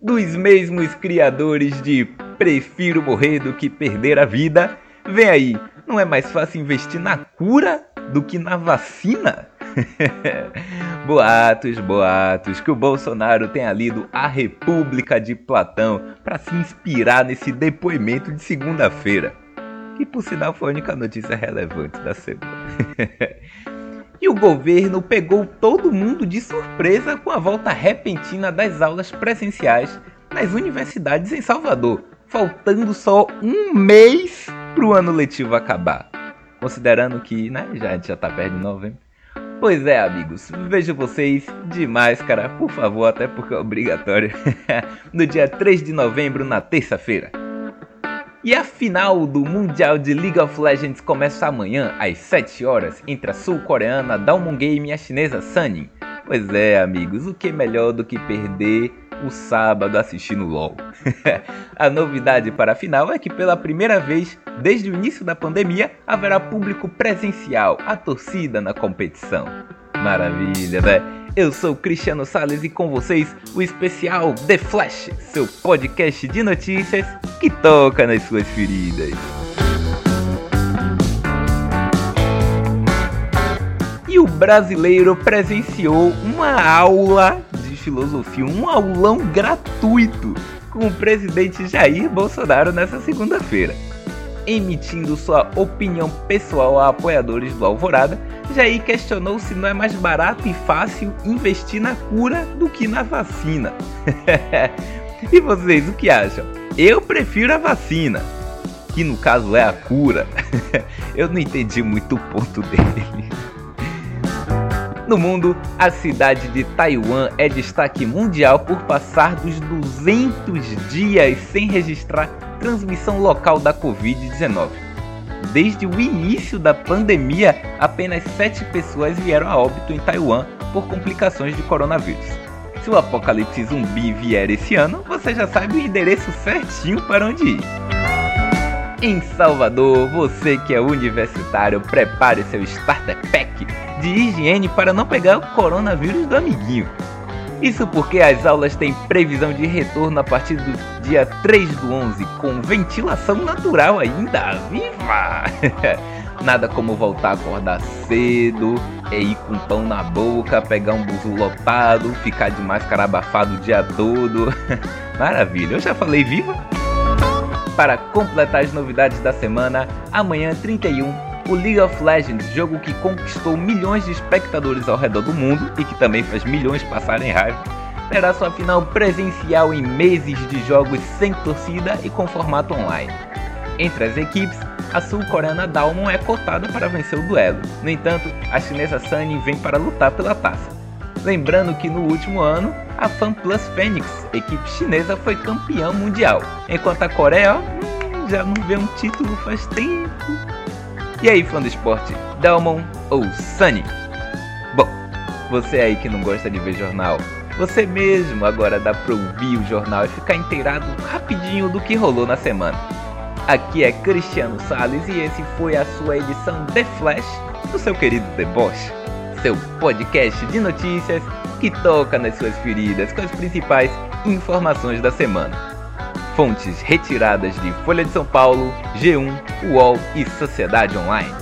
dos mesmos criadores de Prefiro Morrer do que Perder a Vida, vem aí, não é mais fácil investir na cura do que na vacina? boatos, boatos, que o Bolsonaro tenha lido A República de Platão para se inspirar nesse depoimento de segunda-feira. Que por sinal foi a única notícia relevante da semana. e o governo pegou todo mundo de surpresa com a volta repentina das aulas presenciais nas universidades em Salvador, faltando só um mês para o ano letivo acabar. Considerando que né, já, já está perto de novembro. Pois é, amigos, vejo vocês de máscara, por favor, até porque é obrigatório, no dia 3 de novembro, na terça-feira. E a final do Mundial de League of Legends começa amanhã, às 7 horas, entre a sul-coreana Dalmon Game e a chinesa Sunny. Pois é, amigos, o que é melhor do que perder o sábado assistindo LOL? a novidade para a final é que pela primeira vez desde o início da pandemia haverá público presencial, a torcida na competição. Maravilha, né? Eu sou Cristiano Sales e com vocês o especial The Flash, seu podcast de notícias que toca nas suas feridas. E o brasileiro presenciou uma aula de filosofia, um aulão gratuito com o presidente Jair Bolsonaro nessa segunda-feira emitindo sua opinião pessoal a apoiadores do Alvorada, Jair questionou se não é mais barato e fácil investir na cura do que na vacina. e vocês, o que acham? Eu prefiro a vacina, que no caso é a cura. Eu não entendi muito o ponto dele. No mundo, a cidade de Taiwan é destaque mundial por passar dos 200 dias sem registrar transmissão local da Covid-19. Desde o início da pandemia, apenas 7 pessoas vieram a óbito em Taiwan por complicações de coronavírus. Se o apocalipse zumbi vier esse ano, você já sabe o endereço certinho para onde ir. Em Salvador, você que é universitário, prepare seu starter pack de higiene para não pegar o coronavírus do amiguinho. Isso porque as aulas têm previsão de retorno a partir do dia 3 do 11, com ventilação natural ainda. Viva! Nada como voltar a acordar cedo, e ir com pão na boca, pegar um buzu lotado, ficar de máscara abafado o dia todo. Maravilha, eu já falei viva? Para completar as novidades da semana, amanhã 31 o League of Legends, jogo que conquistou milhões de espectadores ao redor do mundo e que também faz milhões passarem raiva, terá sua final presencial em meses de jogos sem torcida e com formato online. Entre as equipes, a sul-coreana Dalmon é cotada para vencer o duelo. No entanto, a chinesa Sunny vem para lutar pela taça. Lembrando que no último ano, a FanPlus Phoenix, equipe chinesa, foi campeã mundial, enquanto a Coreia hum, já não vê um título faz tempo. E aí, fã do esporte, Dalmon ou Sunny? Bom, você aí que não gosta de ver jornal, você mesmo agora dá pra ouvir o jornal e ficar inteirado rapidinho do que rolou na semana. Aqui é Cristiano Sales e esse foi a sua edição The Flash do seu querido Deboche, seu podcast de notícias que toca nas suas feridas com as principais informações da semana. Fontes retiradas de Folha de São Paulo, G1, UOL e Sociedade Online.